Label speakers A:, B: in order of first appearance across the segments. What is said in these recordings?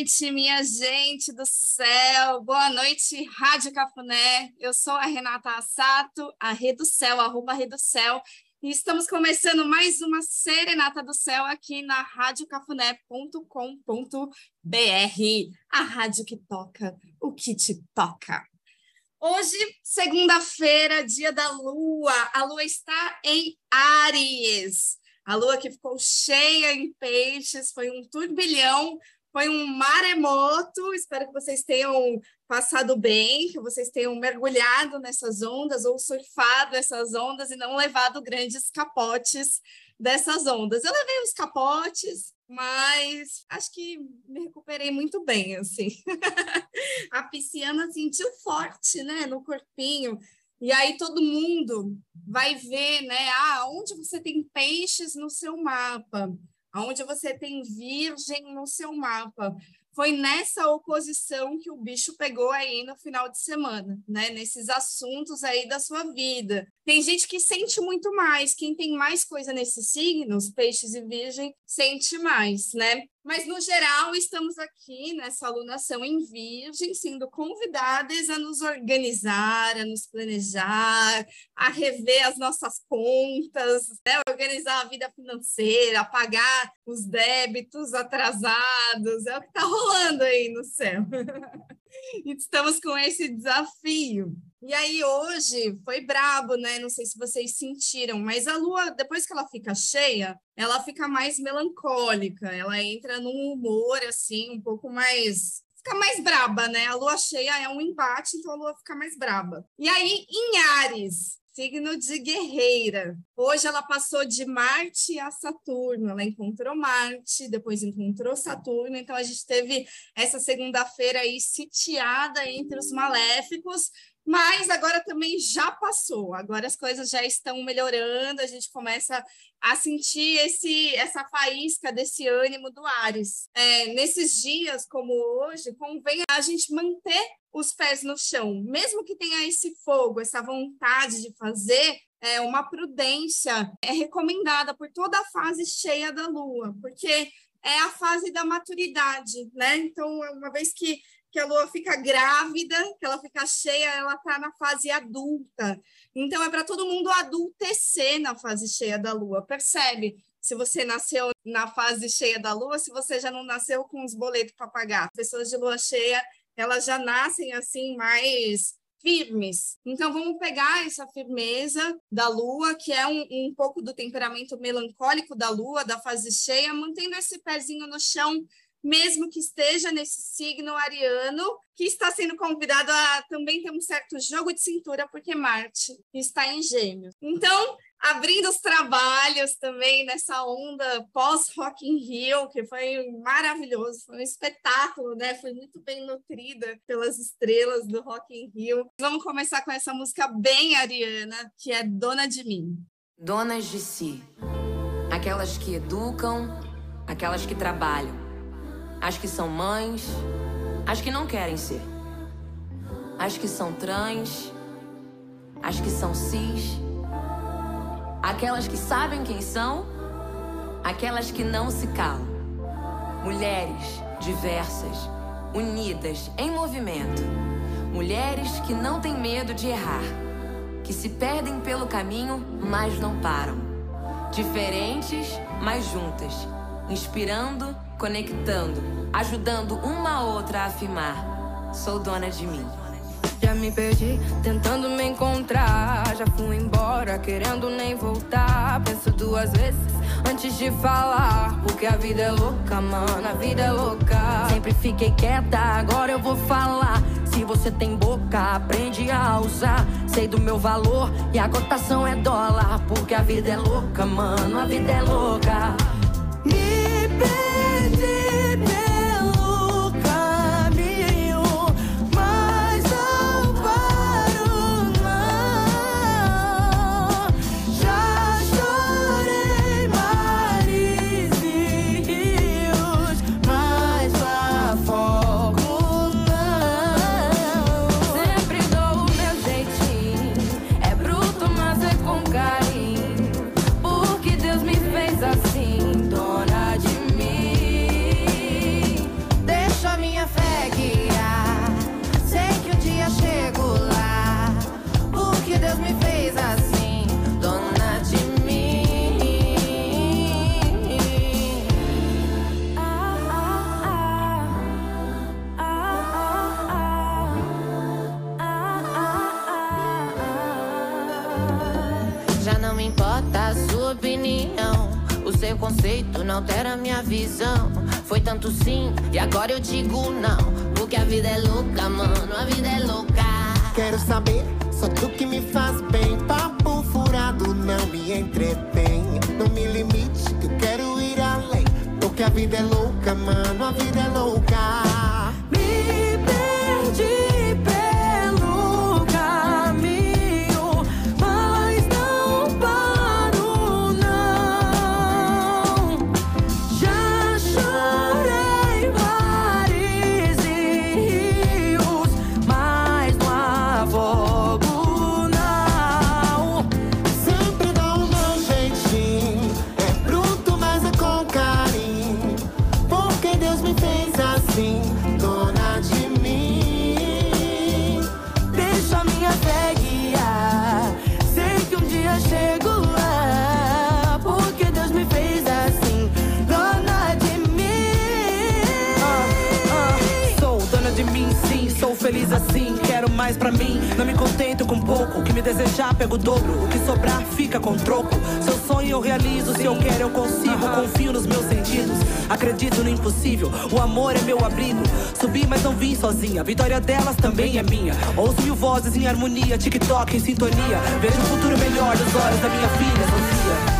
A: noite, minha gente do céu. Boa noite, Rádio Cafuné. Eu sou a Renata Assato, a Rede do Céu, arroba Rede do Céu. E estamos começando mais uma Serenata do Céu aqui na radiocafuné.com.br. A rádio que toca o que te toca. Hoje, segunda-feira, dia da lua. A lua está em Áries. A lua que ficou cheia em peixes, foi um turbilhão foi um maremoto. Espero que vocês tenham passado bem, que vocês tenham mergulhado nessas ondas ou surfado essas ondas e não levado grandes capotes dessas ondas. Eu levei os capotes, mas acho que me recuperei muito bem, assim. a pisciana sentiu forte, né, no corpinho. E aí todo mundo vai ver, né, ah, onde você tem peixes no seu mapa onde você tem virgem no seu mapa. Foi nessa oposição que o bicho pegou aí no final de semana, né? Nesses assuntos aí da sua vida. Tem gente que sente muito mais. Quem tem mais coisa nesses signos, peixes e virgem, sente mais, né? Mas, no geral, estamos aqui nessa alunação em Virgem, sendo convidadas a nos organizar, a nos planejar, a rever as nossas contas, né? organizar a vida financeira, pagar os débitos atrasados. É o que está rolando aí no céu. Estamos com esse desafio. E aí hoje foi brabo, né? Não sei se vocês sentiram, mas a lua, depois que ela fica cheia, ela fica mais melancólica, ela entra num humor assim, um pouco mais fica mais braba, né? A lua cheia é um embate, então a lua fica mais braba. E aí em Ares, signo de guerreira. Hoje ela passou de Marte a Saturno. Ela encontrou Marte, depois encontrou Saturno. Então a gente teve essa segunda-feira aí sitiada entre os maléficos, mas agora também já passou. Agora as coisas já estão melhorando, a gente começa a sentir esse, essa faísca desse ânimo do Ares. É, nesses dias como hoje, convém a gente manter os pés no chão, mesmo que tenha esse fogo, essa vontade de fazer, é, uma prudência é recomendada por toda a fase cheia da lua, porque é a fase da maturidade, né? Então, uma vez que que a lua fica grávida, que ela fica cheia, ela está na fase adulta. Então, é para todo mundo adultecer na fase cheia da lua, percebe? Se você nasceu na fase cheia da lua, se você já não nasceu com os boletos para pagar. Pessoas de lua cheia, elas já nascem assim mais firmes. Então, vamos pegar essa firmeza da lua, que é um, um pouco do temperamento melancólico da lua, da fase cheia, mantendo esse pezinho no chão mesmo que esteja nesse signo ariano, que está sendo convidado a também ter um certo jogo de cintura, porque Marte está em Gêmeos. Então, abrindo os trabalhos também nessa onda pós-Rock in Rio, que foi maravilhoso, foi um espetáculo, né? Foi muito bem nutrida pelas estrelas do Rock in Rio. Vamos começar com essa música bem ariana, que é Dona de Mim.
B: Donas de si. Aquelas que educam, aquelas que trabalham as que são mães, as que não querem ser, as que são trans, as que são cis, aquelas que sabem quem são, aquelas que não se calam. Mulheres diversas, unidas, em movimento. Mulheres que não têm medo de errar, que se perdem pelo caminho, mas não param. Diferentes, mas juntas, inspirando conectando, ajudando uma outra a afirmar: sou dona de mim.
C: Já me perdi tentando me encontrar. Já fui embora querendo nem voltar. Penso duas vezes antes de falar. Porque a vida é louca, mano, a vida é louca. Sempre fiquei quieta, agora eu vou falar. Se você tem boca, aprende a usar. Sei do meu valor e a cotação é dólar. Porque a vida é louca, mano, a vida é louca. Digo não. Porque a vida é louca, mano, a vida é louca.
D: Quero saber, só tu que me faz bem. Papo furado não me entretém. Não me limite, que eu quero ir além. Porque a vida é louca, mano, a vida é louca.
E: Sozinha. Vitória delas também é minha. Ouço mil vozes em harmonia, TikTok em sintonia. Vejo um futuro melhor nos olhos da minha filha, Sofia.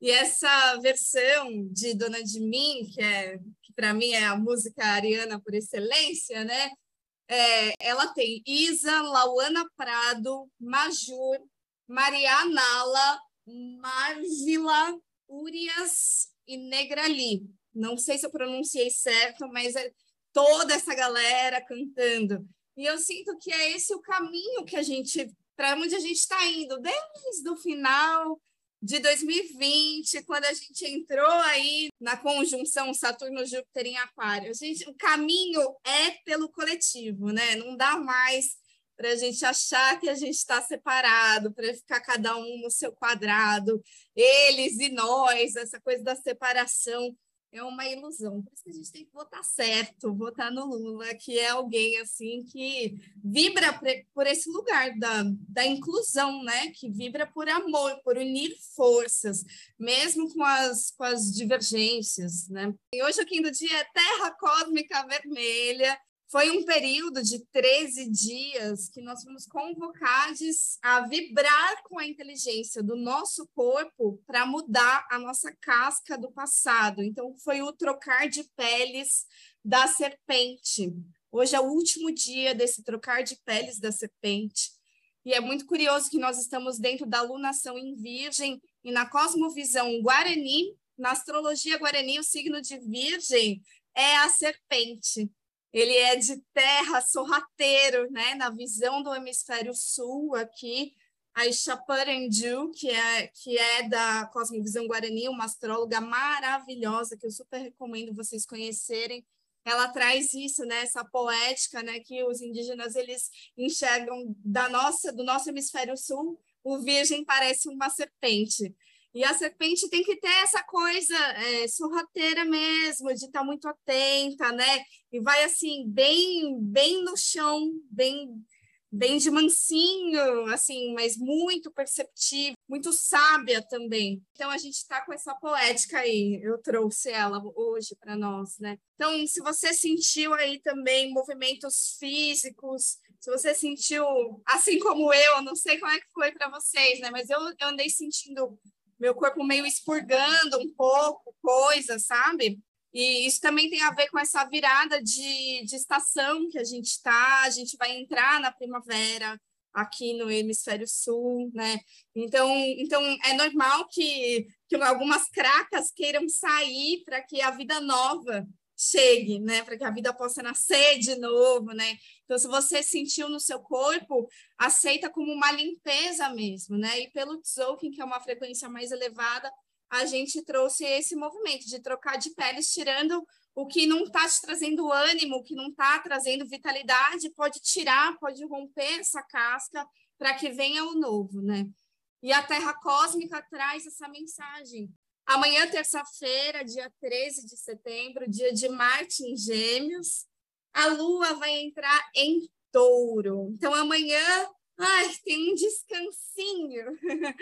A: E essa versão de Dona de Mim, que é que para mim é a música ariana por excelência, né? É, ela tem Isa, Lauana Prado, Majur, Maria Nala, Marvila, Urias e Negrali. Não sei se eu pronunciei certo, mas é toda essa galera cantando. E eu sinto que é esse o caminho que a gente, para onde a gente está indo, desde o final de 2020, quando a gente entrou aí na conjunção Saturno-Júpiter em Aquário. A gente, o caminho é pelo coletivo, né? Não dá mais para a gente achar que a gente está separado, para ficar cada um no seu quadrado, eles e nós, essa coisa da separação é uma ilusão. Por isso que a gente tem que votar certo, votar no Lula, que é alguém assim que vibra por esse lugar da, da inclusão, né? Que vibra por amor, por unir forças, mesmo com as, com as divergências, né? E hoje aqui no dia é Terra Cósmica Vermelha, foi um período de 13 dias que nós fomos convocados a vibrar com a inteligência do nosso corpo para mudar a nossa casca do passado. Então, foi o trocar de peles da serpente. Hoje é o último dia desse trocar de peles da serpente. E é muito curioso que nós estamos dentro da lunação em Virgem e na cosmovisão Guarani, na astrologia Guarani, o signo de Virgem é a serpente ele é de terra, sorrateiro, né? Na visão do hemisfério sul aqui, a Ishaparendu, que é, que é da Cosmovisão Guarani, uma astróloga maravilhosa, que eu super recomendo vocês conhecerem. Ela traz isso, né? Essa poética, né? Que os indígenas, eles enxergam da nossa, do nosso hemisfério sul, o virgem parece uma serpente. E a serpente tem que ter essa coisa é, sorrateira mesmo, de estar tá muito atenta, né? E vai assim, bem, bem no chão, bem, bem de mansinho, assim, mas muito perceptível, muito sábia também. Então a gente está com essa poética aí, eu trouxe ela hoje para nós, né? Então, se você sentiu aí também movimentos físicos, se você sentiu, assim como eu, não sei como é que foi para vocês, né? Mas eu, eu andei sentindo meu corpo meio expurgando um pouco, coisa, sabe? E isso também tem a ver com essa virada de, de estação que a gente está, a gente vai entrar na primavera, aqui no hemisfério sul, né? Então, então é normal que, que algumas cracas queiram sair para que a vida nova chegue, né? Para que a vida possa nascer de novo, né? Então, se você sentiu no seu corpo, aceita como uma limpeza mesmo, né? E pelo Tzolk'in, que é uma frequência mais elevada, a gente trouxe esse movimento de trocar de peles, tirando o que não está te trazendo ânimo, o que não está trazendo vitalidade, pode tirar, pode romper essa casca para que venha o novo, né? E a Terra Cósmica traz essa mensagem. Amanhã, terça-feira, dia 13 de setembro, dia de Marte em Gêmeos, a Lua vai entrar em Touro. Então, amanhã Ai, tem um descansinho.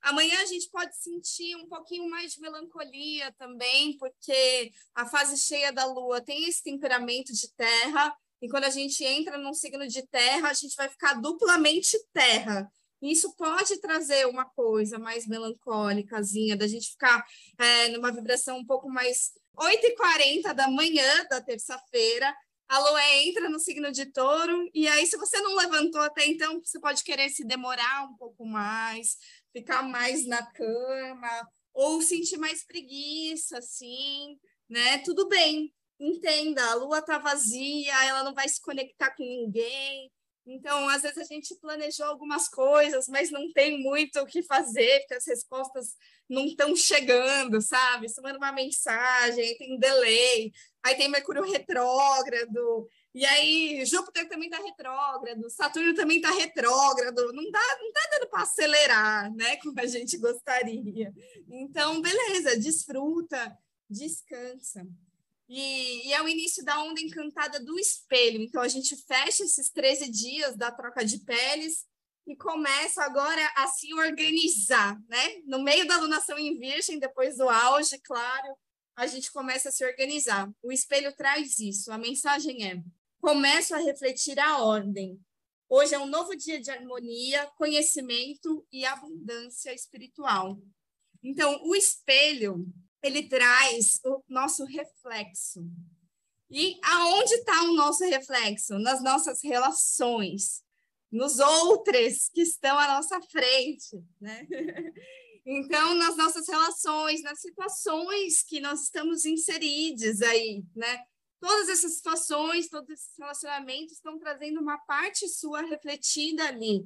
A: Amanhã a gente pode sentir um pouquinho mais de melancolia também, porque a fase cheia da lua tem esse temperamento de terra, e quando a gente entra num signo de terra, a gente vai ficar duplamente terra. Isso pode trazer uma coisa mais melancólicazinha, da gente ficar é, numa vibração um pouco mais 8h40 da manhã da terça-feira, a lua entra no signo de touro, e aí, se você não levantou até então, você pode querer se demorar um pouco mais, ficar mais na cama, ou sentir mais preguiça, assim, né? Tudo bem, entenda, a lua tá vazia, ela não vai se conectar com ninguém. Então, às vezes a gente planejou algumas coisas, mas não tem muito o que fazer, porque as respostas não estão chegando, sabe? Você manda uma mensagem, tem delay, aí tem Mercúrio retrógrado, e aí Júpiter também está retrógrado, Saturno também está retrógrado, não dá, não tá dando para acelerar, né, como a gente gostaria. Então, beleza, desfruta, descansa. E, e, é o início da onda encantada do espelho. Então, a gente fecha esses 13 dias da troca de peles e começa agora a se organizar, né? No meio da alunação em virgem, depois do auge, claro, a gente começa a se organizar. O espelho traz isso. A mensagem é: começo a refletir a ordem. Hoje é um novo dia de harmonia, conhecimento e abundância espiritual. Então, o espelho, ele traz o nosso reflexo. E aonde está o nosso reflexo? Nas nossas relações nos outros que estão à nossa frente, né? Então, nas nossas relações, nas situações que nós estamos inseridos aí, né? Todas essas situações, todos esses relacionamentos estão trazendo uma parte sua refletida ali.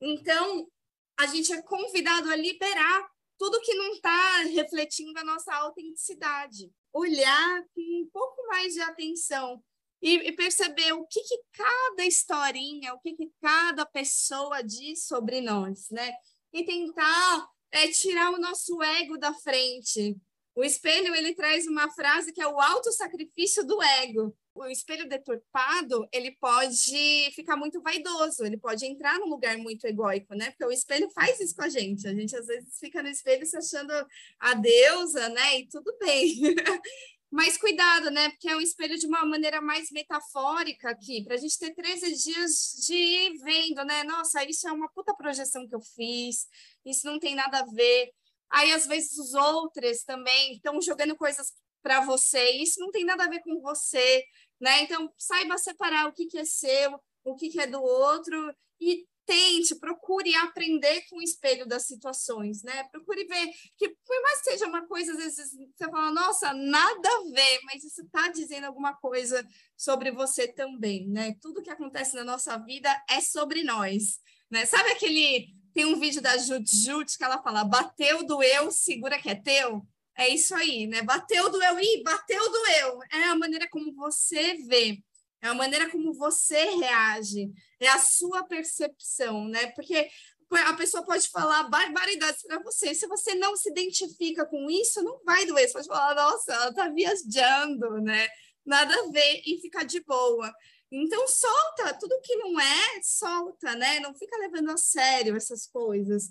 A: Então, a gente é convidado a liberar tudo que não está refletindo a nossa autenticidade. Olhar com um pouco mais de atenção e, e perceber o que, que cada historinha, o que, que cada pessoa diz sobre nós, né? E tentar é, tirar o nosso ego da frente. O espelho ele traz uma frase que é o auto-sacrifício do ego. O espelho deturpado, ele pode ficar muito vaidoso, ele pode entrar num lugar muito egóico, né? Porque o espelho faz isso com a gente. A gente às vezes fica no espelho se achando a deusa, né? E tudo bem. Mas cuidado, né? Porque é um espelho de uma maneira mais metafórica aqui, para a gente ter 13 dias de ir vendo, né? Nossa, isso é uma puta projeção que eu fiz, isso não tem nada a ver. Aí, às vezes, os outros também estão jogando coisas para você, isso não tem nada a ver com você, né? Então, saiba separar o que, que é seu, o que, que é do outro, e tente, procure aprender com o espelho das situações, né? Procure ver que, por mais que seja uma coisa, às vezes você fala, nossa, nada a ver, mas isso está dizendo alguma coisa sobre você também, né? Tudo que acontece na nossa vida é sobre nós, né? Sabe aquele. Tem um vídeo da Jut que ela fala: bateu, doeu, segura que é teu. É isso aí, né? Bateu, doeu, ih, bateu, doeu. É a maneira como você vê é a maneira como você reage, é a sua percepção, né? Porque a pessoa pode falar barbaridades para você, se você não se identifica com isso, não vai doer, você pode falar, nossa, ela está viajando, né? Nada a ver e ficar de boa. Então, solta, tudo que não é, solta, né? Não fica levando a sério essas coisas.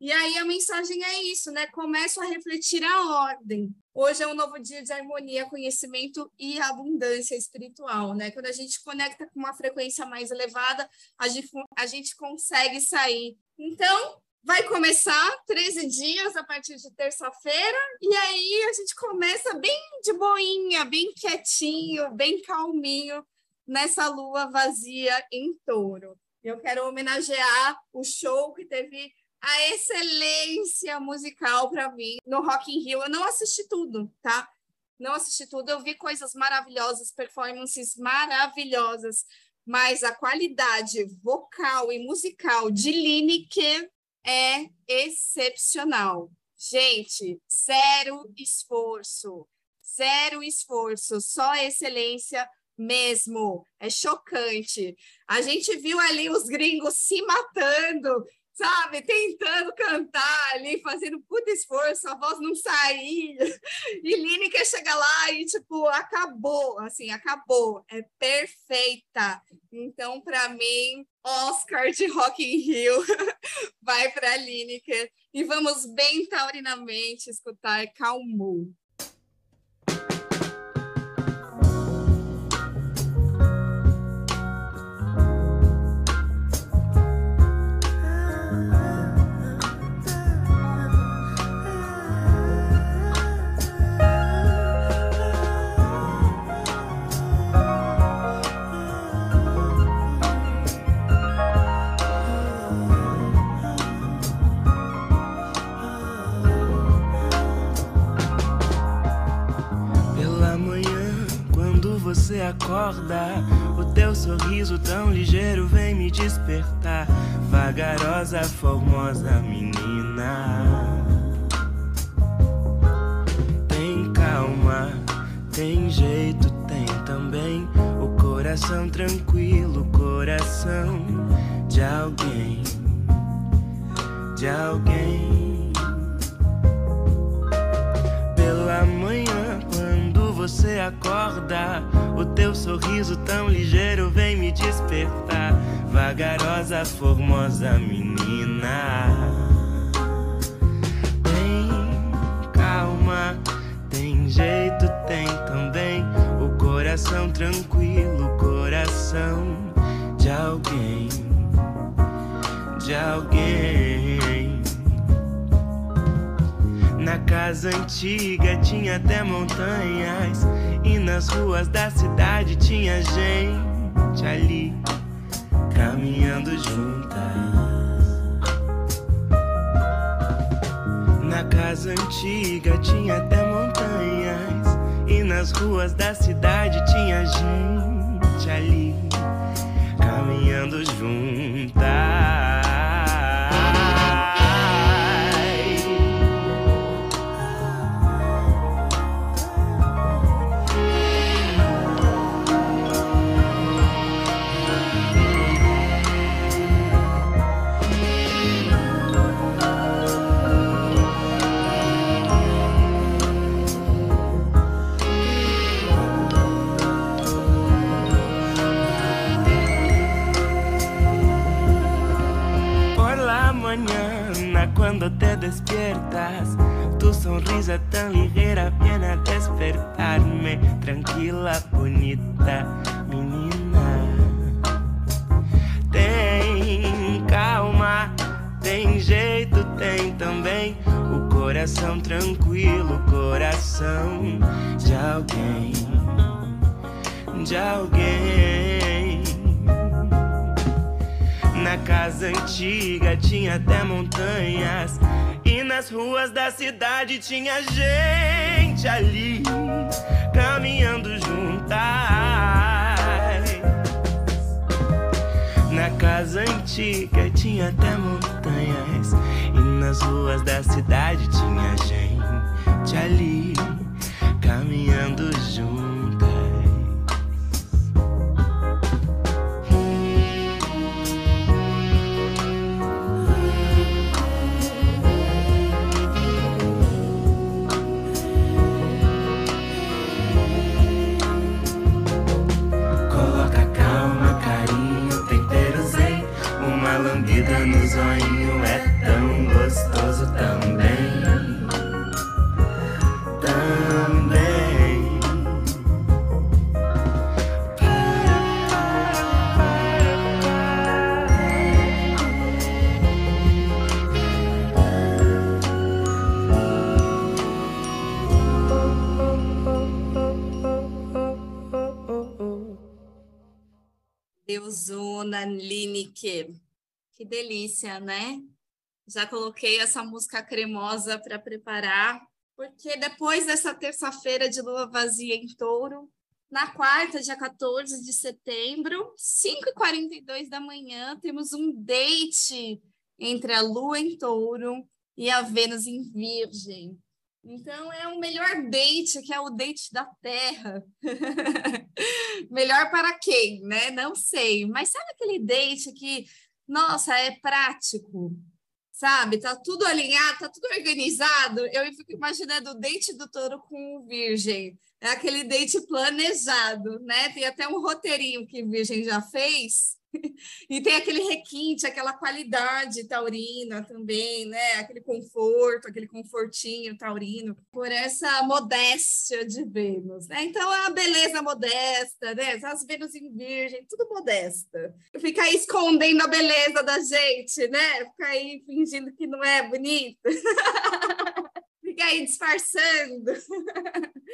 A: E aí a mensagem é isso, né? Começo a refletir a ordem. Hoje é um novo dia de harmonia, conhecimento e abundância espiritual, né? Quando a gente conecta com uma frequência mais elevada, a gente, a gente consegue sair. Então, vai começar 13 dias a partir de terça-feira, e aí a gente começa bem de boinha, bem quietinho, bem calminho nessa lua vazia em touro. Eu quero homenagear o show que teve a excelência musical para mim no Rock in Rio. Eu não assisti tudo, tá? Não assisti tudo. Eu vi coisas maravilhosas, performances maravilhosas, mas a qualidade vocal e musical de Lineker é excepcional. Gente, zero esforço, zero esforço, só excelência mesmo. É chocante. A gente viu ali os gringos se matando, sabe, tentando cantar ali, fazendo puta esforço, a voz não saía. E Lineker chega lá e, tipo, acabou, assim, acabou. É perfeita. Então, para mim, Oscar de Rock in Rio vai para Lineker. E vamos bem taurinamente escutar Calmo.
F: Você acorda. O teu sorriso tão ligeiro vem me despertar. Vagarosa, formosa menina. Tem calma, tem jeito, tem também. O coração tranquilo, coração de alguém. De alguém. Você acorda o teu sorriso tão ligeiro vem me despertar. Vagarosa, formosa menina. Tem calma, tem jeito, tem também. O coração tranquilo, coração de alguém. De alguém. Na casa antiga tinha até montanhas e nas ruas da cidade tinha gente ali caminhando juntas. Na casa antiga tinha até montanhas e nas ruas da cidade tinha gente ali caminhando juntas. Despiertas. Tu sonrisa tan ligera viene a despertarme. Tranquila, bonita menina. Tem calma, tem jeito, tem também. O coração tranquilo, coração de alguém. De alguém. Na casa antiga tinha até montanhas. Nas ruas da cidade tinha gente ali caminhando juntas. Na casa antiga tinha até montanhas. E nas ruas da cidade tinha gente ali caminhando juntas.
A: vida no zoinho é tão gostoso também. Também. Deusuna Lineker. Que delícia, né? Já coloquei essa música cremosa para preparar, porque depois dessa terça-feira de lua vazia em touro, na quarta, dia 14 de setembro, 5h42 da manhã, temos um date entre a lua em touro e a Vênus em Virgem. Então é o melhor date, que é o date da Terra. melhor para quem, né? Não sei. Mas sabe aquele date que, nossa, é prático, sabe? Tá tudo alinhado, tá tudo organizado. Eu fico imaginando o date do touro com o virgem. É aquele date planejado, né? Tem até um roteirinho que virgem já fez e tem aquele requinte, aquela qualidade taurina também, né? Aquele conforto, aquele confortinho taurino, por essa modéstia de Vênus, né? Então, a beleza modesta, né? As Vênus em Virgem, tudo modesta. Fica aí escondendo a beleza da gente, né? Fica aí fingindo que não é bonito. fica aí disfarçando.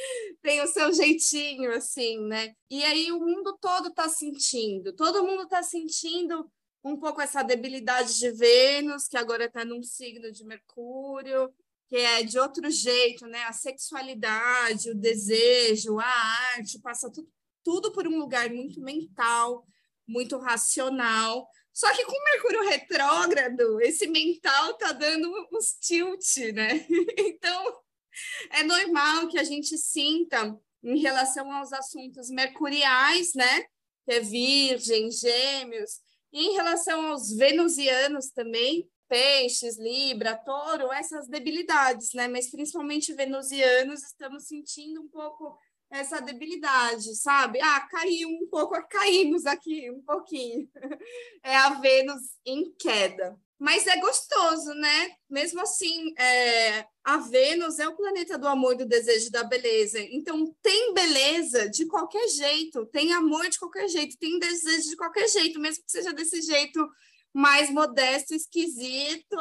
A: Tem o seu jeitinho, assim, né? E aí o mundo todo está sentindo, todo mundo está sentindo um pouco essa debilidade de Vênus, que agora está num signo de Mercúrio, que é de outro jeito, né? A sexualidade, o desejo, a arte, passa tudo, tudo por um lugar muito mental, muito racional. Só que com Mercúrio retrógrado, esse mental tá dando uns tilt, né? Então, é normal que a gente sinta em relação aos assuntos mercuriais, né? Que é Virgem, Gêmeos, e em relação aos venusianos também, Peixes, Libra, Touro, essas debilidades, né? Mas principalmente venusianos, estamos sentindo um pouco essa debilidade, sabe? Ah, caiu um pouco, caímos aqui um pouquinho. É a Vênus em queda. Mas é gostoso, né? Mesmo assim, é, a Vênus é o planeta do amor, do desejo, da beleza. Então, tem beleza de qualquer jeito, tem amor de qualquer jeito, tem desejo de qualquer jeito, mesmo que seja desse jeito mais modesto, esquisito,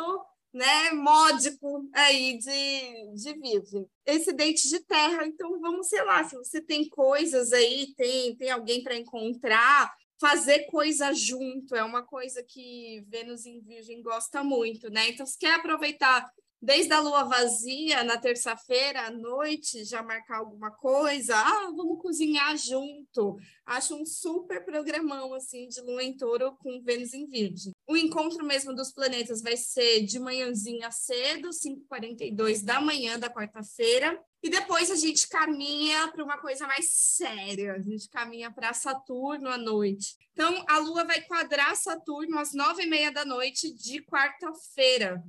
A: né, módico aí de, de virgem. Esse dente de terra, então vamos, sei lá, se você tem coisas aí, tem, tem alguém para encontrar, fazer coisa junto é uma coisa que Vênus em Virgem gosta muito, né? Então, se quer aproveitar desde a lua vazia, na terça-feira à noite, já marcar alguma coisa, ah, vamos cozinhar junto. Acho um super programão, assim, de lua em touro com Vênus em Virgem. O encontro mesmo dos planetas vai ser de manhãzinha cedo, 5h42 da manhã da quarta-feira, e depois a gente caminha para uma coisa mais séria, a gente caminha para Saturno à noite. Então, a Lua vai quadrar Saturno às nove e meia da noite de quarta-feira.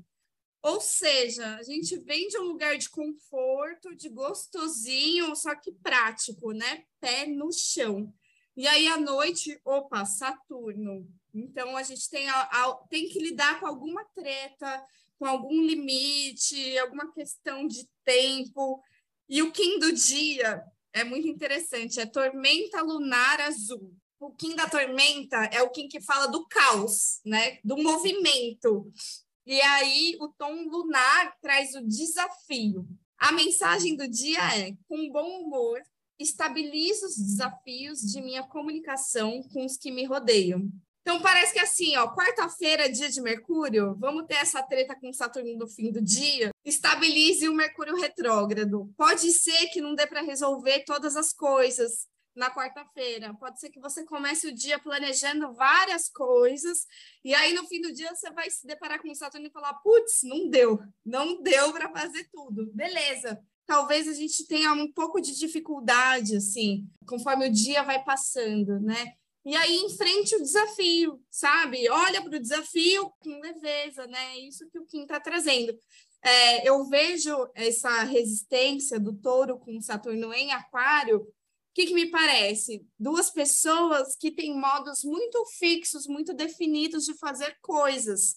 A: Ou seja, a gente vem de um lugar de conforto, de gostosinho, só que prático, né? Pé no chão. E aí à noite, opa, Saturno. Então a gente tem, a, a, tem que lidar com alguma treta, com algum limite, alguma questão de tempo. E o Kim do dia é muito interessante, é tormenta lunar azul. O Kim da tormenta é o Kim que fala do caos, né? Do movimento. E aí o tom lunar traz o desafio. A mensagem do dia é: com bom humor, estabilizo os desafios de minha comunicação com os que me rodeiam. Então parece que assim, ó, quarta-feira, dia de Mercúrio, vamos ter essa treta com Saturno no fim do dia. Estabilize o Mercúrio retrógrado. Pode ser que não dê para resolver todas as coisas, na quarta-feira. Pode ser que você comece o dia planejando várias coisas e aí no fim do dia você vai se deparar com Saturno e falar: putz, não deu, não deu para fazer tudo. Beleza. Talvez a gente tenha um pouco de dificuldade, assim, conforme o dia vai passando, né? E aí enfrente o desafio, sabe? Olha para o desafio com leveza, né? Isso que o Kim está trazendo. É, eu vejo essa resistência do touro com Saturno em Aquário que, que me parece? Duas pessoas que têm modos muito fixos, muito definidos de fazer coisas,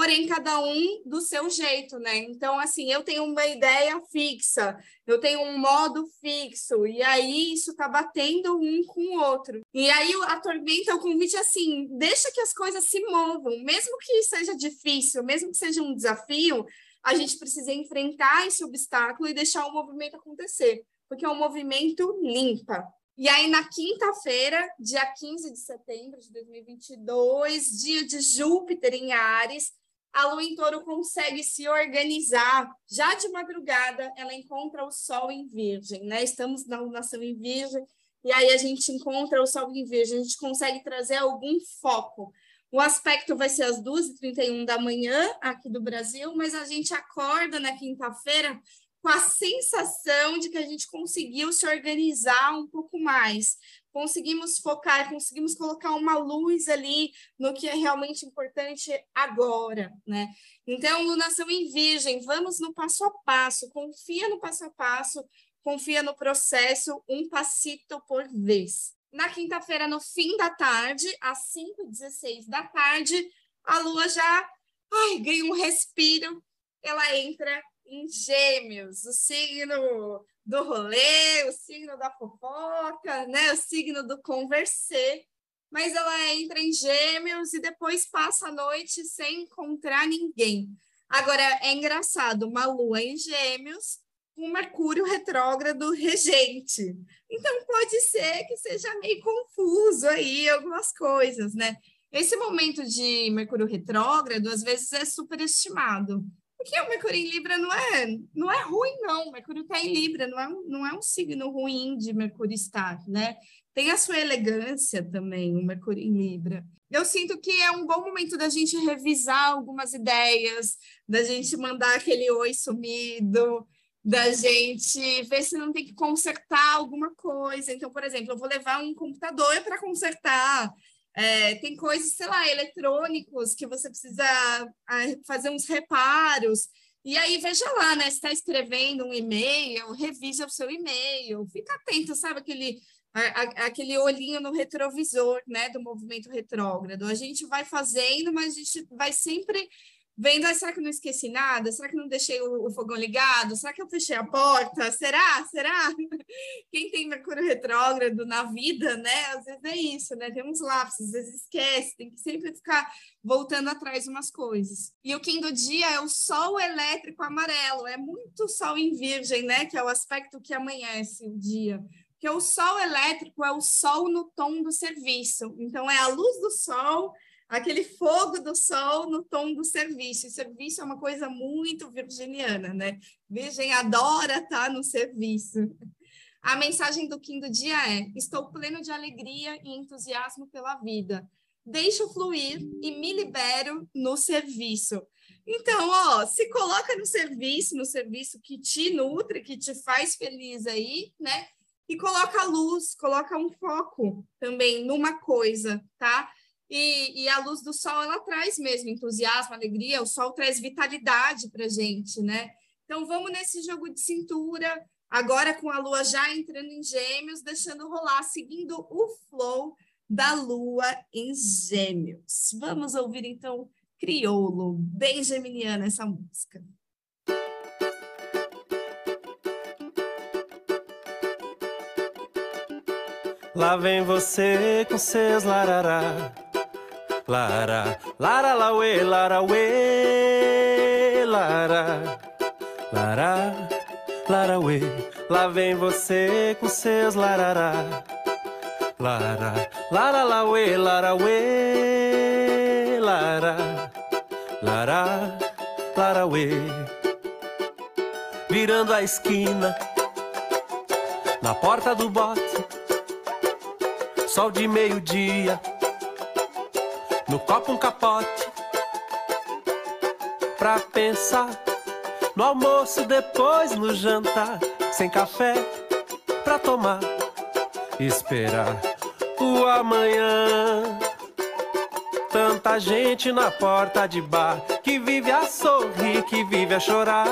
A: porém cada um do seu jeito, né? Então, assim, eu tenho uma ideia fixa, eu tenho um modo fixo, e aí isso tá batendo um com o outro. E aí a tormenta, o convite assim, deixa que as coisas se movam, mesmo que seja difícil, mesmo que seja um desafio, a gente precisa enfrentar esse obstáculo e deixar o movimento acontecer porque é um movimento limpa. E aí, na quinta-feira, dia 15 de setembro de 2022, dia de Júpiter em Ares, a lua em touro consegue se organizar. Já de madrugada, ela encontra o sol em virgem, né? Estamos na lunação em virgem, e aí a gente encontra o sol em virgem, a gente consegue trazer algum foco. O aspecto vai ser às 2h31 da manhã, aqui do Brasil, mas a gente acorda na quinta-feira com a sensação de que a gente conseguiu se organizar um pouco mais, conseguimos focar, conseguimos colocar uma luz ali no que é realmente importante agora, né? Então, lunação em virgem, vamos no passo a passo, confia no passo a passo, confia no processo, um passito por vez. Na quinta-feira, no fim da tarde, às 5h16 da tarde, a lua já ai, ganha um respiro, ela entra em gêmeos, o signo do rolê, o signo da fofoca, né? o signo do conversar, mas ela entra em gêmeos e depois passa a noite sem encontrar ninguém. Agora, é engraçado, uma lua em gêmeos, um Mercúrio retrógrado regente. Então, pode ser que seja meio confuso aí algumas coisas, né? Esse momento de Mercúrio retrógrado, às vezes, é superestimado. Porque o Mercúrio em Libra não é, não é ruim, não. O Mercúrio está em Libra, não é, não é um signo ruim de Mercúrio estar, né? Tem a sua elegância também, o Mercúrio em Libra. Eu sinto que é um bom momento da gente revisar algumas ideias, da gente mandar aquele oi sumido, da gente ver se não tem que consertar alguma coisa. Então, por exemplo, eu vou levar um computador para consertar. É, tem coisas, sei lá, eletrônicos que você precisa fazer uns reparos. E aí, veja lá, né? Se está escrevendo um e-mail, revise o seu e-mail, fica atento, sabe? Aquele, a, a, aquele olhinho no retrovisor, né? Do movimento retrógrado. A gente vai fazendo, mas a gente vai sempre vendo, ah, será que eu não esqueci nada? Será que não deixei o, o, fogão ligado? Será que eu fechei a porta? Será? Será? Quem tem Mercúrio retrógrado na vida, né? Às vezes é isso, né? Tem uns lapsos, às vezes esquece, tem que sempre ficar voltando atrás umas coisas. E o do dia é o Sol elétrico amarelo, é muito Sol em Virgem, né? Que é o aspecto que amanhece o dia. Que o Sol elétrico é o Sol no tom do serviço. Então, é a luz do Sol aquele fogo do sol no tom do serviço. E serviço é uma coisa muito virginiana, né? Virgem adora estar no serviço. A mensagem do do dia é: estou pleno de alegria e entusiasmo pela vida. Deixo fluir e me libero no serviço. Então, ó, se coloca no serviço, no serviço que te nutre, que te faz feliz aí, né? E coloca luz, coloca um foco também numa coisa, tá? E, e, a luz do sol, ela traz mesmo entusiasmo, alegria, o sol traz vitalidade para gente, né? Então, vamos nesse jogo de cintura, agora com a lua já entrando em gêmeos, deixando rolar, seguindo o flow da lua em gêmeos. Vamos ouvir, então, Criolo, bem geminiana essa música.
G: Lá vem você com seus larará Lara, Lara, la we, Lara, we, Lara, Lara, Lara, we. Lá vem você com seus larará. Lara, Lara, la we, Lara, we, Lara, Lara, Lara, we. Virando a esquina, na porta do bote, sol de meio-dia no copo um capote pra pensar no almoço, depois no jantar, sem café pra tomar, esperar o amanhã. Tanta gente na porta de bar que vive a sorrir, que vive a chorar.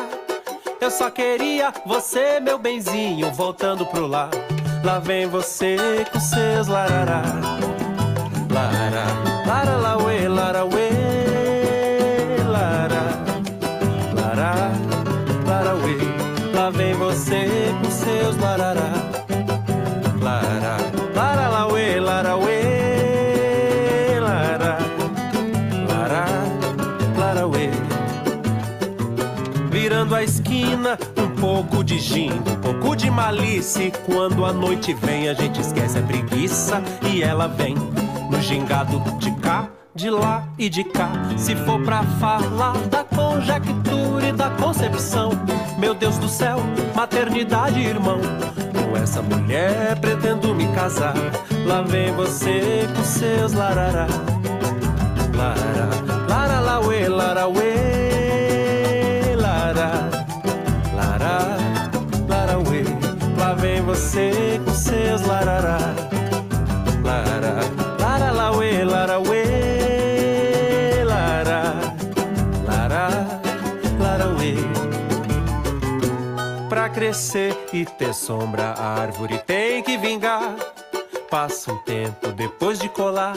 G: Eu só queria você, meu benzinho, voltando pro lar. Lá vem você com seus larará. Lara. Lara la we, lara we, lara, lara, lara we. Lá vem você com seus larará. Lara, lara la we, lara we, lara, lara, lara we. Virando a esquina, um pouco de gindo, um pouco de malícia. Quando a noite vem, a gente esquece a preguiça e ela vem gingado de cá, de lá e de cá. Se for pra falar da conjectura e da concepção, meu Deus do céu, maternidade, irmão. Com essa mulher pretendo me casar. Lá vem você com seus larará. Lara, lara, lauê, crescer e ter sombra, a árvore tem que vingar. Passa um tempo depois de colar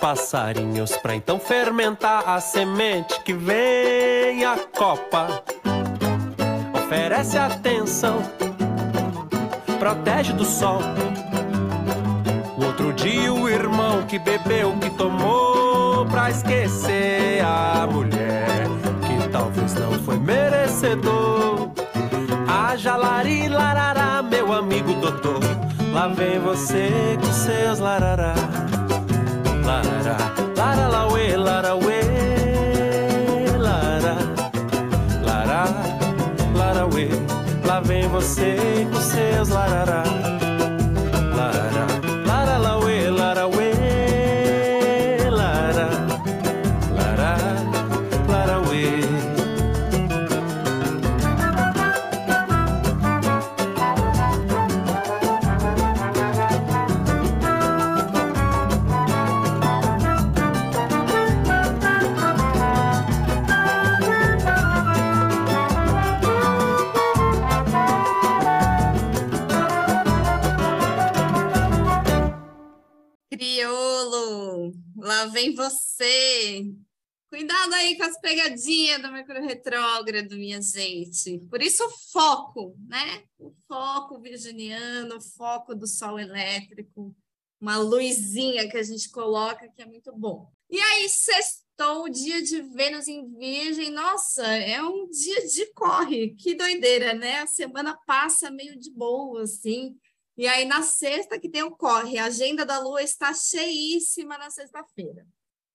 G: passarinhos pra então fermentar a semente que vem a copa. Oferece atenção, protege do sol. O outro dia o irmão que bebeu, que tomou pra esquecer a mulher que talvez não foi merecedor. Haja lari larará, meu amigo doutor. Lá vem você com seus larará. Lara, lara, lauê, lara, uê, lara, lara, lara, uê. Lá vem você com seus larará.
A: Retrógrado, minha gente. Por isso o foco, né? O foco virginiano, o foco do Sol elétrico, uma luzinha que a gente coloca que é muito bom. E aí, sextou o dia de Vênus em Virgem. Nossa, é um dia de corre. Que doideira, né? A semana passa meio de boa, assim. E aí, na sexta, que tem o corre, a agenda da Lua está cheíssima na sexta-feira.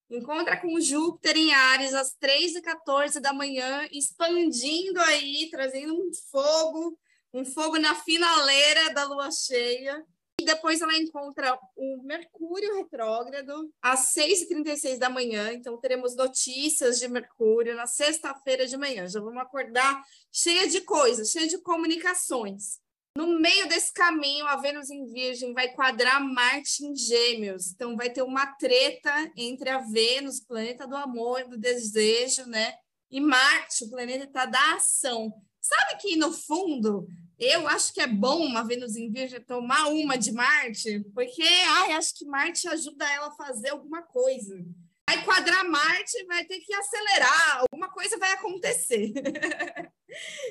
A: Encontra com Júpiter em Ares às 3h14 da manhã, expandindo aí, trazendo um fogo, um fogo na finaleira da Lua cheia. E depois ela encontra o Mercúrio retrógrado às 6h36 da manhã. Então, teremos notícias de Mercúrio na sexta-feira de manhã. Já vamos acordar cheia de coisas, cheia de comunicações. No meio desse caminho, a Vênus em Virgem vai quadrar Marte em Gêmeos. Então, vai ter uma treta entre a Vênus, planeta do amor, do desejo, né? E Marte, o planeta da ação. Sabe que, no fundo, eu acho que é bom uma Vênus em Virgem tomar uma de Marte, porque ai, acho que Marte ajuda ela a fazer alguma coisa. Vai quadrar Marte, vai ter que acelerar, alguma coisa vai acontecer.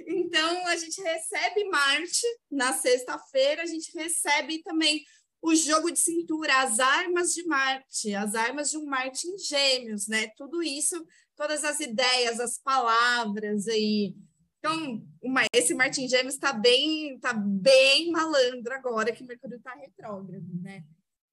A: então, a gente recebe Marte na sexta-feira, a gente recebe também o jogo de cintura, as armas de Marte, as armas de um Marte em Gêmeos, né? Tudo isso, todas as ideias, as palavras aí. Então, uma, esse Marte em Gêmeos está bem, tá bem malandro agora que Mercúrio está retrógrado, né?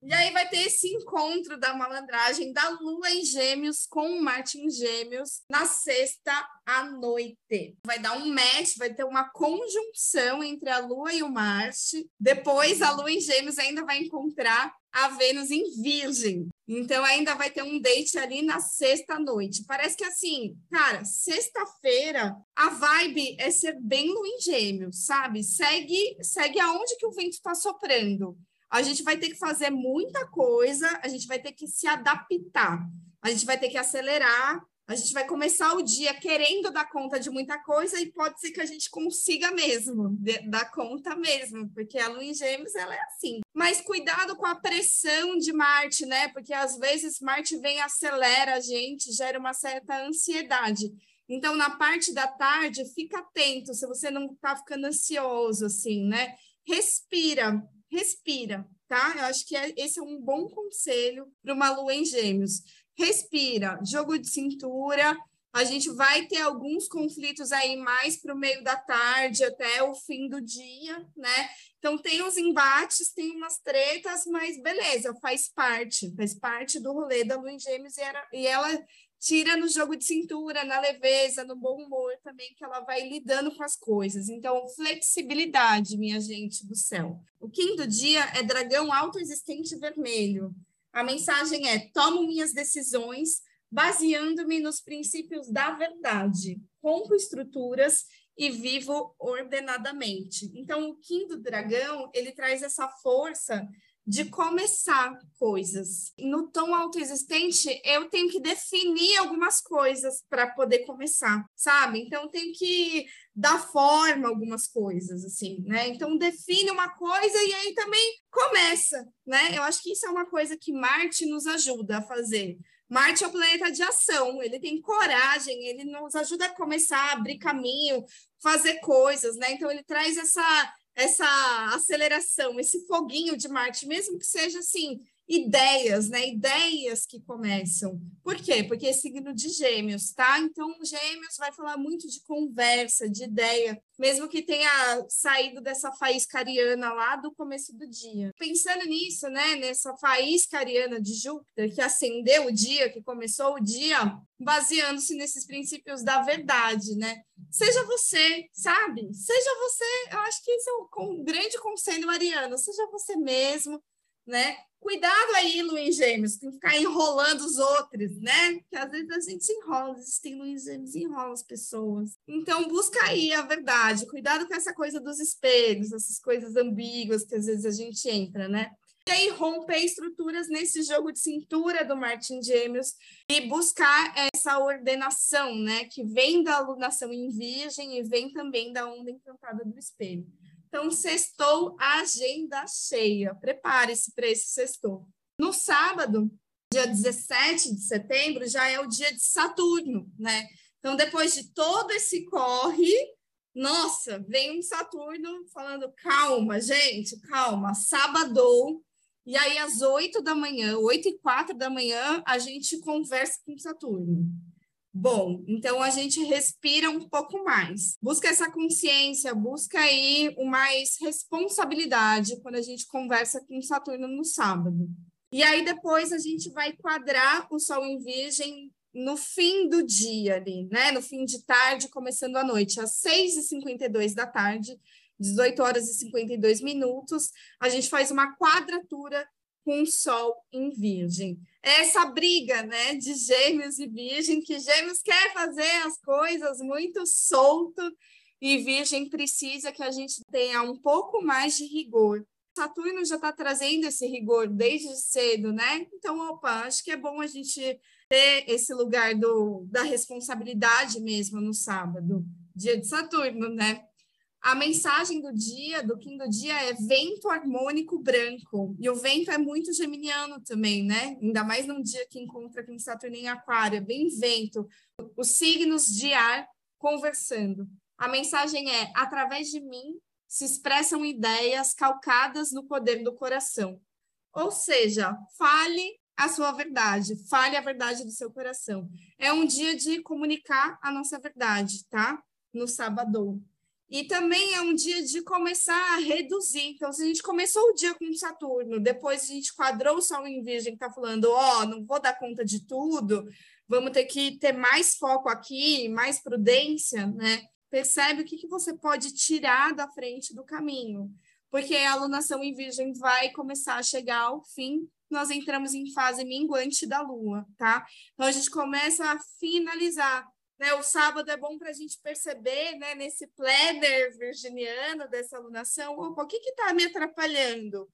A: E aí vai ter esse encontro da malandragem da Lua em Gêmeos com o Marte em Gêmeos na sexta à noite. Vai dar um match, vai ter uma conjunção entre a Lua e o Marte. Depois a Lua em Gêmeos ainda vai encontrar a Vênus em Virgem. Então ainda vai ter um date ali na sexta noite. Parece que assim, cara, sexta-feira a vibe é ser bem Lua em Gêmeos, sabe? Segue, segue aonde que o vento está soprando a gente vai ter que fazer muita coisa, a gente vai ter que se adaptar, a gente vai ter que acelerar, a gente vai começar o dia querendo dar conta de muita coisa e pode ser que a gente consiga mesmo dar conta mesmo, porque a Lua em Gêmeos ela é assim. Mas cuidado com a pressão de Marte, né? Porque às vezes Marte vem acelera a gente, gera uma certa ansiedade. Então, na parte da tarde, fica atento se você não está ficando ansioso, assim, né? Respira, respira, tá? Eu acho que é, esse é um bom conselho para uma lua em gêmeos. Respira, jogo de cintura, A gente vai ter alguns conflitos aí mais para o meio da tarde até o fim do dia, né? Então tem os embates, tem umas tretas, mas beleza, faz parte, faz parte do rolê da Lua em Gêmeos e, era, e ela tira no jogo de cintura, na leveza, no bom humor também, que ela vai lidando com as coisas. Então, flexibilidade, minha gente do céu. O quinto dia é dragão autoexistente vermelho. A mensagem é: tomo minhas decisões baseando-me nos princípios da verdade, rompo estruturas e vivo ordenadamente. Então, o Kim do Dragão, ele traz essa força de começar coisas. No tom autoexistente, eu tenho que definir algumas coisas para poder começar, sabe? Então, tenho que dar forma a algumas coisas, assim, né? Então, define uma coisa e aí também começa, né? Eu acho que isso é uma coisa que Marte nos ajuda a fazer. Marte é o planeta de ação, ele tem coragem, ele nos ajuda a começar a abrir caminho, fazer coisas, né? Então ele traz essa essa aceleração, esse foguinho de Marte, mesmo que seja assim, ideias, né? Ideias que começam. Por quê? Porque é signo de gêmeos, tá? Então, gêmeos vai falar muito de conversa, de ideia, mesmo que tenha saído dessa faísca ariana lá do começo do dia. Pensando nisso, né? Nessa faísca ariana de Júpiter, que acendeu o dia, que começou o dia, baseando-se nesses princípios da verdade, né? Seja você, sabe? Seja você. Eu acho que esse é um grande conselho ariano. Seja você mesmo, né? Cuidado aí, Luiz Gêmeos, tem que ficar enrolando os outros, né? Porque às vezes a gente se enrola, existem Luiz Gêmeos enrola as pessoas. Então, busca aí a verdade. Cuidado com essa coisa dos espelhos, essas coisas ambíguas que às vezes a gente entra, né? E aí, romper estruturas nesse jogo de cintura do Martin Gêmeos e buscar essa ordenação, né? Que vem da alunação em virgem e vem também da onda encantada do espelho. Então, sextou agenda cheia. Prepare-se para esse sextou. No sábado, dia 17 de setembro, já é o dia de Saturno, né? Então, depois de todo esse corre, nossa, vem um Saturno falando: calma, gente, calma, sábado. E aí, às 8 da manhã, 8 e 4 da manhã, a gente conversa com Saturno. Bom, então a gente respira um pouco mais. Busca essa consciência, busca aí o mais responsabilidade quando a gente conversa com Saturno no sábado. E aí depois a gente vai quadrar o Sol em Virgem no fim do dia ali, né? No fim de tarde, começando a noite, às 6h52 da tarde, 18 horas e 52 minutos, a gente faz uma quadratura com Sol em Virgem. É essa briga, né, de Gêmeos e Virgem, que Gêmeos quer fazer as coisas muito solto e Virgem precisa que a gente tenha um pouco mais de rigor. Saturno já está trazendo esse rigor desde cedo, né? Então, opa, acho que é bom a gente ter esse lugar do, da responsabilidade mesmo no sábado, dia de Saturno, né? A mensagem do dia, do Kim do dia, é vento harmônico branco. E o vento é muito geminiano também, né? Ainda mais num dia que encontra em Saturno em Aquário, é bem vento. Os signos de ar conversando. A mensagem é: através de mim se expressam ideias calcadas no poder do coração. Ou seja, fale a sua verdade, fale a verdade do seu coração. É um dia de comunicar a nossa verdade, tá? No sábado. E também é um dia de começar a reduzir. Então, se a gente começou o dia com Saturno, depois a gente quadrou o Sol em Virgem, que está falando, ó, oh, não vou dar conta de tudo, vamos ter que ter mais foco aqui, mais prudência, né? Percebe o que, que você pode tirar da frente do caminho. Porque a alunação em Virgem vai começar a chegar ao fim, nós entramos em fase minguante da Lua, tá? Então, a gente começa a finalizar né, o sábado é bom para a gente perceber, né, nesse planner virginiano dessa alunação, opa, o que está me atrapalhando?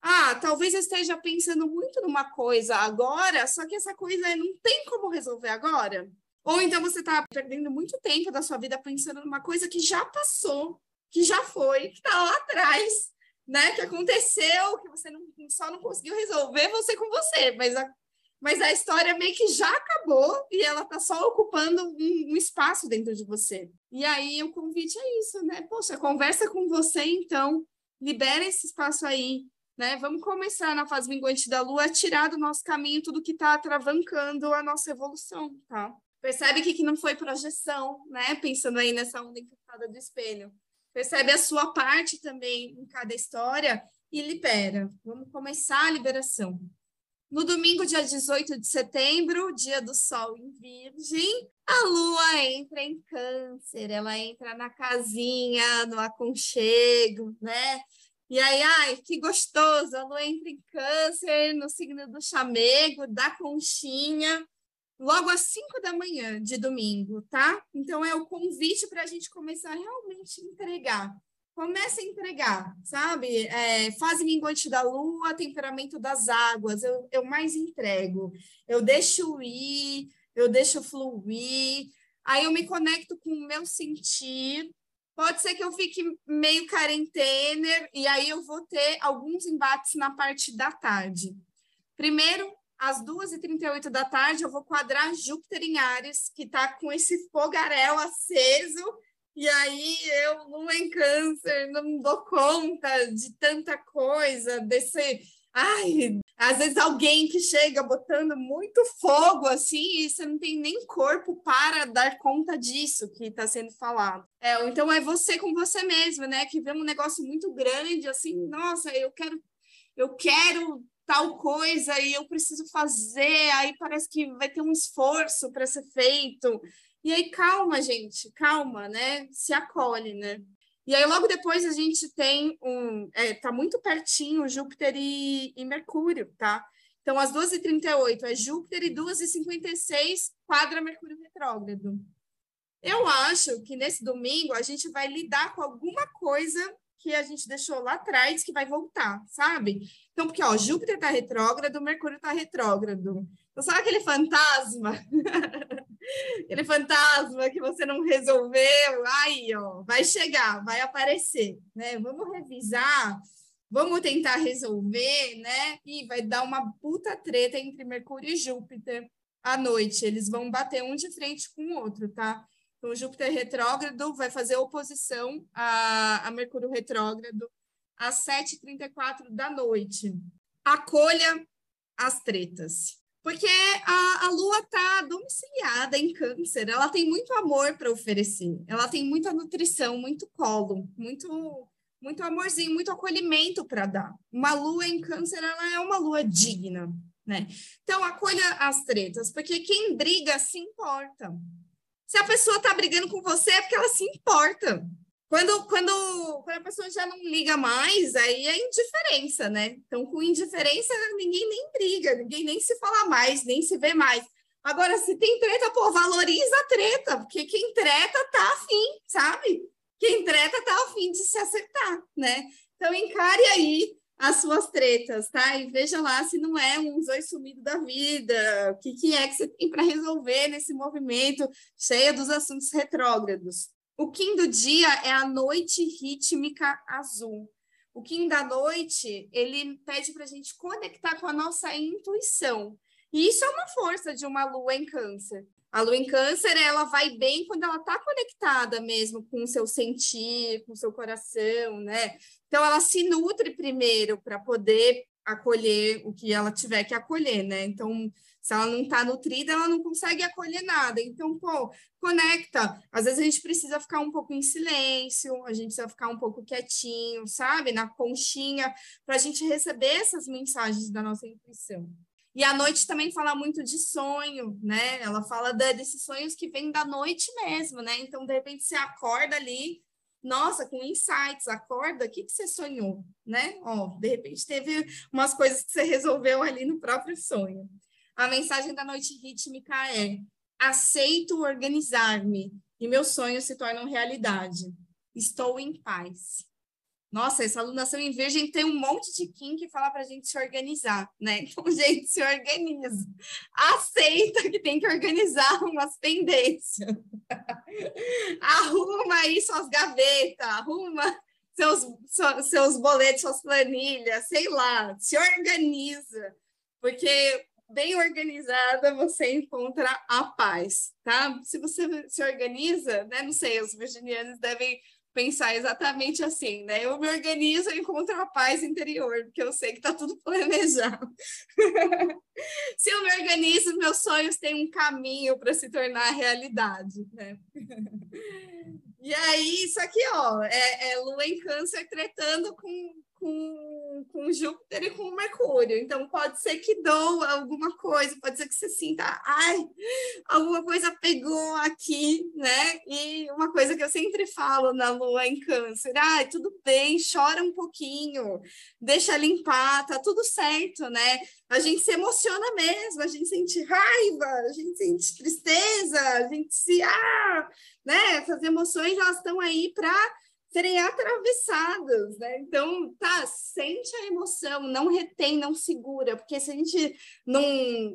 A: Ah, talvez eu esteja pensando muito numa coisa agora, só que essa coisa não tem como resolver agora. Ou então você está perdendo muito tempo da sua vida pensando numa coisa que já passou, que já foi, que está lá atrás, né? Que aconteceu, que você não, só não conseguiu resolver você com você, mas a mas a história meio que já acabou e ela tá só ocupando um, um, espaço dentro de você. E aí o convite é isso, né? Poxa, conversa com você então, libera esse espaço aí, né? Vamos começar na fase minguante da lua a tirar do nosso caminho tudo que está atravancando a nossa evolução, tá? Percebe que, que não foi projeção, né? Pensando aí nessa onda encantada do espelho. Percebe a sua parte também em cada história e libera. Vamos começar a liberação. No domingo, dia 18 de setembro, dia do Sol em Virgem, a Lua entra em Câncer, ela entra na casinha, no aconchego, né? E aí, ai, que gostoso, a Lua entra em Câncer, no signo do chamego, da conchinha, logo às 5 da manhã de domingo, tá? Então, é o convite para a gente começar a realmente entregar Comece a entregar, sabe? É, fase da lua, temperamento das águas, eu, eu mais entrego. Eu deixo ir, eu deixo fluir, aí eu me conecto com o meu sentir. Pode ser que eu fique meio quarentena e aí eu vou ter alguns embates na parte da tarde. Primeiro, às 2h38 da tarde, eu vou quadrar Júpiter em Ares, que está com esse fogaréu aceso e aí eu, lua em câncer, não dou conta de tanta coisa, desse. Ai, às vezes alguém que chega botando muito fogo assim, e você não tem nem corpo para dar conta disso que está sendo falado. É, então é você com você mesmo, né? Que vê um negócio muito grande, assim, nossa, eu quero, eu quero tal coisa e eu preciso fazer, aí parece que vai ter um esforço para ser feito. E aí, calma, gente, calma, né? Se acolhe, né? E aí, logo depois, a gente tem um. É, tá muito pertinho Júpiter e, e Mercúrio, tá? Então, às 2h38 é Júpiter e 2h56 quadra Mercúrio retrógrado. Eu acho que nesse domingo a gente vai lidar com alguma coisa que a gente deixou lá atrás que vai voltar, sabe? Então, porque, ó, Júpiter tá retrógrado, Mercúrio tá retrógrado. Então, sabe aquele fantasma? aquele fantasma que você não resolveu? Aí, ó, vai chegar, vai aparecer, né? Vamos revisar, vamos tentar resolver, né? E vai dar uma puta treta entre Mercúrio e Júpiter à noite. Eles vão bater um de frente com o outro, tá? Então, Júpiter retrógrado vai fazer oposição a, a Mercúrio retrógrado às 7h34 da noite. Acolha as tretas. Porque a, a Lua está domiciliada em câncer, ela tem muito amor para oferecer, ela tem muita nutrição, muito colo, muito, muito amorzinho, muito acolhimento para dar. Uma Lua em câncer, ela é uma Lua digna, né? Então, acolha as tretas, porque quem briga se importa. Se a pessoa está brigando com você, é porque ela se importa. Quando, quando, quando a pessoa já não liga mais, aí é indiferença, né? Então, com indiferença, ninguém nem briga, ninguém nem se fala mais, nem se vê mais. Agora, se tem treta, pô, valoriza a treta, porque quem treta tá afim, sabe? Quem treta tá afim de se acertar, né? Então, encare aí as suas tretas, tá? E veja lá se não é um zoi sumido da vida, o que, que é que você tem para resolver nesse movimento cheio dos assuntos retrógrados. O Kim do dia é a noite rítmica azul. O Kim da noite, ele pede para a gente conectar com a nossa intuição. E isso é uma força de uma lua em câncer. A lua em câncer, ela vai bem quando ela está conectada mesmo com o seu sentir, com o seu coração, né? Então, ela se nutre primeiro para poder acolher o que ela tiver que acolher, né? Então, se ela não está nutrida, ela não consegue acolher nada. Então, pô, conecta. Às vezes a gente precisa ficar um pouco em silêncio, a gente precisa ficar um pouco quietinho, sabe? Na conchinha, para a gente receber essas mensagens da nossa intuição. E a noite também fala muito de sonho, né? Ela fala desses sonhos que vêm da noite mesmo, né? Então, de repente, você acorda ali, nossa, com insights, acorda, o que, que você sonhou, né? Ó, de repente teve umas coisas que você resolveu ali no próprio sonho. A mensagem da noite rítmica é: aceito organizar-me e meus sonhos se tornam realidade. Estou em paz. Nossa, essa alunação em virgem tem um monte de Kim que fala para a gente se organizar, né? Então, gente, se organiza. Aceita que tem que organizar umas pendências. arruma aí suas gavetas, arruma seus, seus boletos, suas planilhas, sei lá, se organiza. Porque bem organizada, você encontra a paz, tá? Se você se organiza, né? Não sei, os virginianos devem pensar exatamente assim, né? Eu me organizo e encontro a paz interior, porque eu sei que está tudo planejado. se eu me organizo, meus sonhos têm um caminho para se tornar realidade, né? e aí, isso aqui, ó, é, é Lua em Câncer tretando com com, com Júpiter e com Mercúrio. Então, pode ser que doa alguma coisa, pode ser que você sinta, ai, alguma coisa pegou aqui, né? E uma coisa que eu sempre falo na lua em Câncer, ai, tudo bem, chora um pouquinho, deixa limpar, tá tudo certo, né? A gente se emociona mesmo, a gente sente raiva, a gente sente tristeza, a gente se, ah, né? Essas emoções, elas estão aí para serem atravessadas, né? Então, tá, sente a emoção, não retém, não segura, porque se a gente não,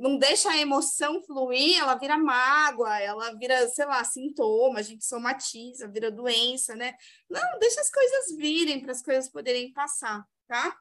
A: não deixa a emoção fluir, ela vira mágoa, ela vira, sei lá, sintoma, a gente somatiza, vira doença, né? Não, deixa as coisas virem para as coisas poderem passar, tá?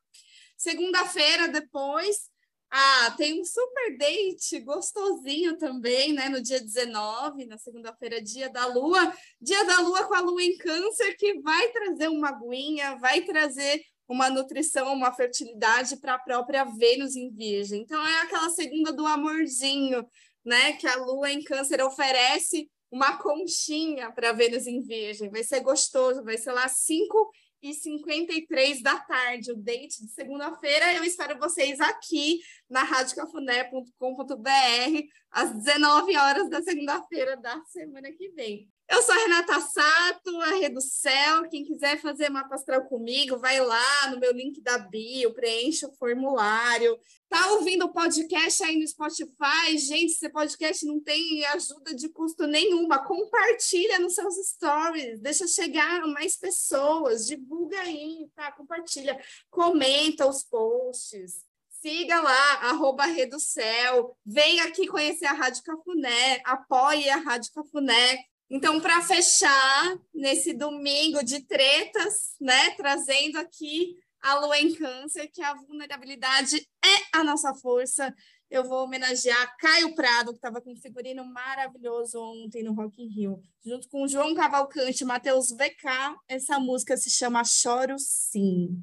A: Segunda-feira depois, ah, tem um super date gostosinho também, né? No dia 19, na segunda-feira, dia da lua. Dia da lua com a lua em câncer, que vai trazer uma aguinha, vai trazer uma nutrição, uma fertilidade para a própria Vênus em Virgem. Então, é aquela segunda do amorzinho, né? Que a lua em câncer oferece uma conchinha para Vênus em Virgem. Vai ser gostoso, vai ser lá 5 e 53 da tarde, o date de segunda-feira. Eu espero vocês aqui na radiocafuné.com.br às 19 horas da segunda-feira da semana que vem. Eu sou a Renata Sato, a Céu. Quem quiser fazer mapa astral comigo, vai lá no meu link da bio, preenche o formulário. Tá ouvindo o podcast aí no Spotify? Gente, esse podcast não tem ajuda de custo nenhuma. Compartilha nos seus stories, deixa chegar mais pessoas, divulga aí, tá? Compartilha, comenta os posts. Siga lá, arroba Céu. Venha aqui conhecer a Rádio Cafuné, apoie a Rádio Cafuné. Então, para fechar, nesse domingo de tretas, né, trazendo aqui a lua em câncer, que a vulnerabilidade é a nossa força. Eu vou homenagear Caio Prado, que estava com um figurino maravilhoso ontem no Rock in Rio, junto com João Cavalcante e Matheus VK. Essa música se chama Choro Sim.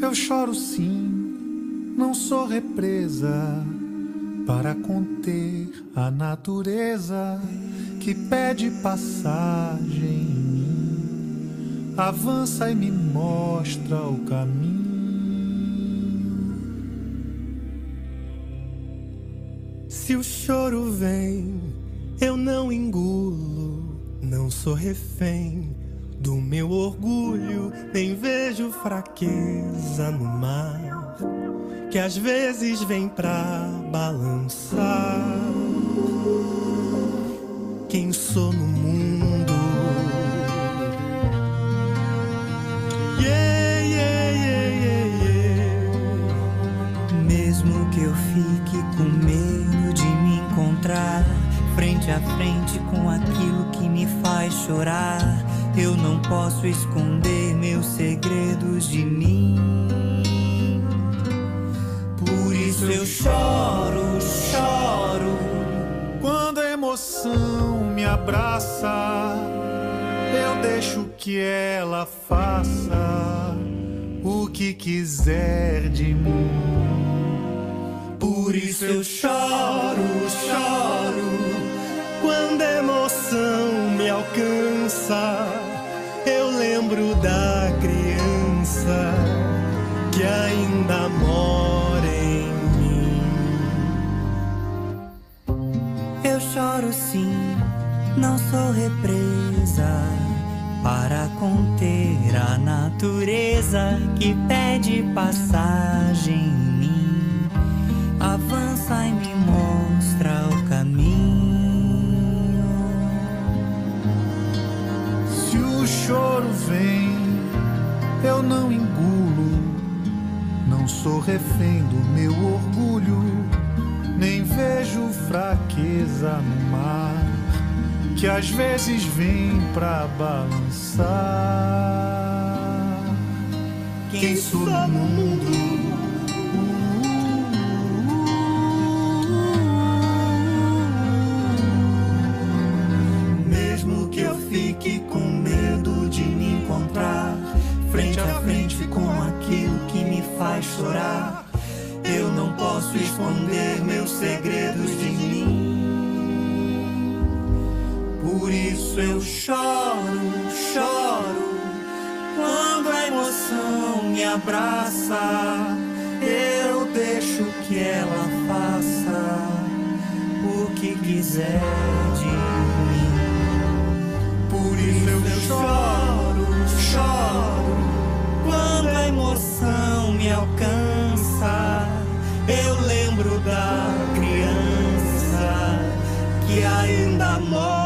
H: Eu choro sim, não sou represa para conter a natureza que pede passagem em mim, avança e me mostra o caminho. Se o choro vem, eu não engulo, não sou refém do meu orgulho, nem vejo fraqueza no mar que às vezes vem pra balançar quem sou no mundo. Yeah, yeah, yeah, yeah, Mesmo que eu fique com medo de me encontrar frente a frente com aquilo que me faz chorar, eu não posso esconder meus segredos de mim. Isso eu choro, choro. Quando a emoção me abraça, eu deixo que ela faça o que quiser de mim. Por isso eu choro, choro. Quando a emoção me alcança, eu lembro da criança que ainda mora choro sim, não sou represa para conter a natureza que pede passagem em mim. Avança e me mostra o caminho. Se o choro vem, eu não engulo não sou refém do meu orgulho, nem vejo fraqueza no que às vezes vem pra balançar. Quem sou no mundo? Mesmo que eu fique com medo de mim frente a frente com aquilo que me faz chorar. Eu não posso esconder eu choro, choro. Quando a emoção me abraça, eu deixo que ela faça o que quiser de mim. Por isso eu choro, choro. Quando a emoção me alcança, eu lembro da criança que ainda mora.